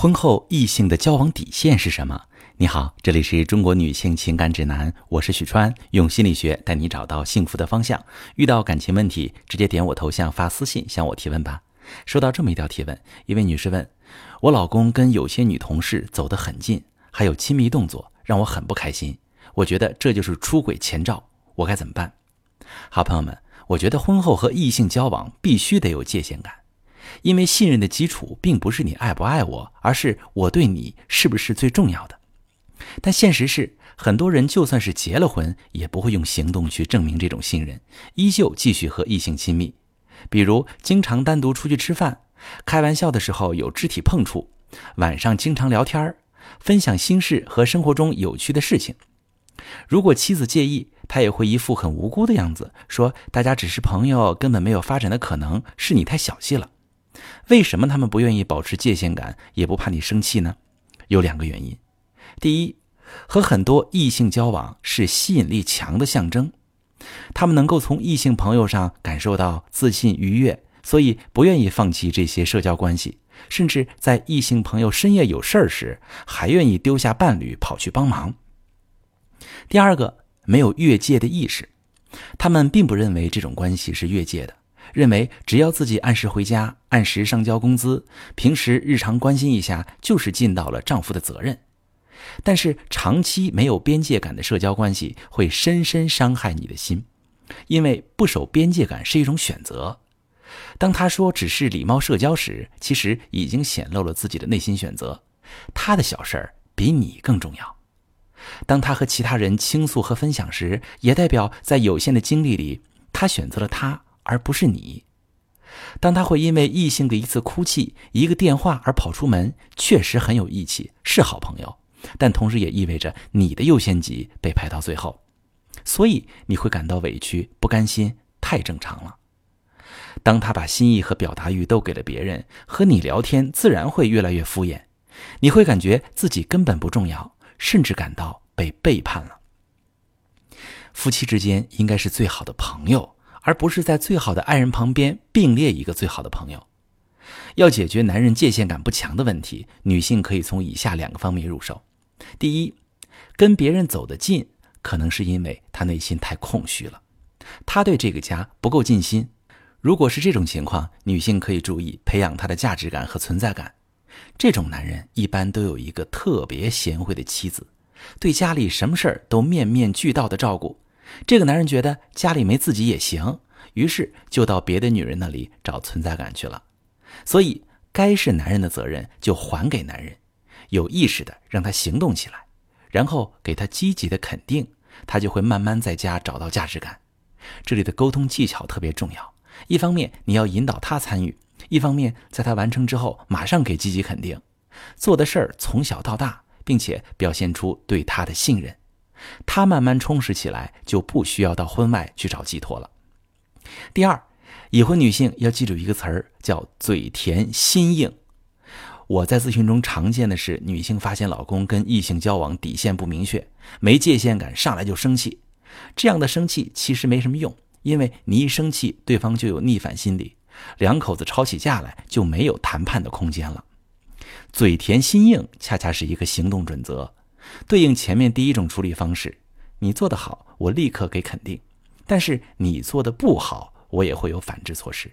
婚后异性的交往底线是什么？你好，这里是中国女性情感指南，我是许川，用心理学带你找到幸福的方向。遇到感情问题，直接点我头像发私信向我提问吧。收到这么一条提问，一位女士问：我老公跟有些女同事走得很近，还有亲密动作，让我很不开心。我觉得这就是出轨前兆，我该怎么办？好朋友们，我觉得婚后和异性交往必须得有界限感。因为信任的基础并不是你爱不爱我，而是我对你是不是最重要的。但现实是，很多人就算是结了婚，也不会用行动去证明这种信任，依旧继续和异性亲密。比如，经常单独出去吃饭，开玩笑的时候有肢体碰触，晚上经常聊天分享心事和生活中有趣的事情。如果妻子介意，他也会一副很无辜的样子，说：“大家只是朋友，根本没有发展的可能，是你太小气了。”为什么他们不愿意保持界限感，也不怕你生气呢？有两个原因。第一，和很多异性交往是吸引力强的象征，他们能够从异性朋友上感受到自信愉悦，所以不愿意放弃这些社交关系，甚至在异性朋友深夜有事儿时，还愿意丢下伴侣跑去帮忙。第二个，没有越界的意识，他们并不认为这种关系是越界的。认为只要自己按时回家、按时上交工资，平时日常关心一下，就是尽到了丈夫的责任。但是长期没有边界感的社交关系会深深伤害你的心，因为不守边界感是一种选择。当他说只是礼貌社交时，其实已经显露了自己的内心选择。他的小事儿比你更重要。当他和其他人倾诉和分享时，也代表在有限的精力里，他选择了他。而不是你。当他会因为异性的一次哭泣、一个电话而跑出门，确实很有义气，是好朋友。但同时也意味着你的优先级被排到最后，所以你会感到委屈、不甘心，太正常了。当他把心意和表达欲都给了别人，和你聊天自然会越来越敷衍，你会感觉自己根本不重要，甚至感到被背叛了。夫妻之间应该是最好的朋友。而不是在最好的爱人旁边并列一个最好的朋友。要解决男人界限感不强的问题，女性可以从以下两个方面入手。第一，跟别人走得近，可能是因为他内心太空虚了，他对这个家不够尽心。如果是这种情况，女性可以注意培养他的价值感和存在感。这种男人一般都有一个特别贤惠的妻子，对家里什么事儿都面面俱到的照顾。这个男人觉得家里没自己也行，于是就到别的女人那里找存在感去了。所以，该是男人的责任就还给男人，有意识的让他行动起来，然后给他积极的肯定，他就会慢慢在家找到价值感。这里的沟通技巧特别重要，一方面你要引导他参与，一方面在他完成之后马上给积极肯定，做的事儿从小到大，并且表现出对他的信任。他慢慢充实起来，就不需要到婚外去找寄托了。第二，已婚女性要记住一个词儿，叫“嘴甜心硬”。我在咨询中常见的是，女性发现老公跟异性交往底线不明确，没界限感，上来就生气。这样的生气其实没什么用，因为你一生气，对方就有逆反心理，两口子吵起架来就没有谈判的空间了。嘴甜心硬，恰恰是一个行动准则。对应前面第一种处理方式，你做得好，我立刻给肯定；但是你做的不好，我也会有反制措施。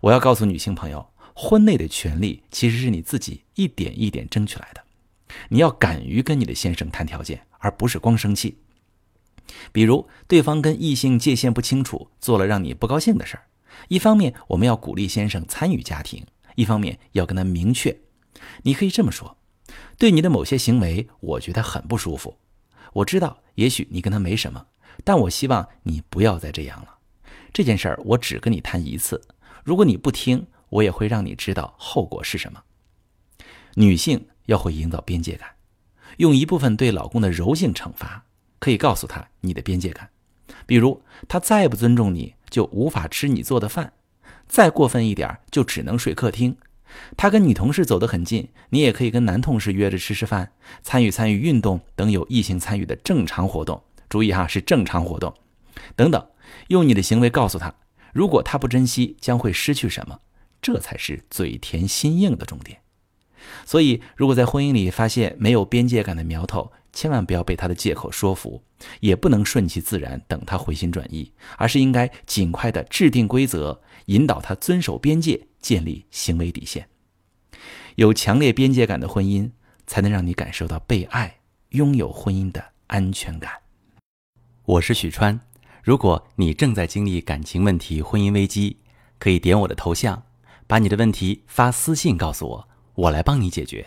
我要告诉女性朋友，婚内的权利其实是你自己一点一点争取来的。你要敢于跟你的先生谈条件，而不是光生气。比如对方跟异性界限不清楚，做了让你不高兴的事儿，一方面我们要鼓励先生参与家庭，一方面要跟他明确。你可以这么说。对你的某些行为，我觉得很不舒服。我知道，也许你跟他没什么，但我希望你不要再这样了。这件事儿我只跟你谈一次，如果你不听，我也会让你知道后果是什么。女性要会营造边界感，用一部分对老公的柔性惩罚，可以告诉他你的边界感。比如，他再不尊重你，就无法吃你做的饭；再过分一点，就只能睡客厅。他跟女同事走得很近，你也可以跟男同事约着吃吃饭，参与参与运动等有异性参与的正常活动。注意哈，是正常活动。等等，用你的行为告诉他，如果他不珍惜，将会失去什么。这才是嘴甜心硬的重点。所以，如果在婚姻里发现没有边界感的苗头，千万不要被他的借口说服，也不能顺其自然等他回心转意，而是应该尽快的制定规则，引导他遵守边界，建立行为底线。有强烈边界感的婚姻，才能让你感受到被爱，拥有婚姻的安全感。我是许川，如果你正在经历感情问题、婚姻危机，可以点我的头像，把你的问题发私信告诉我，我来帮你解决。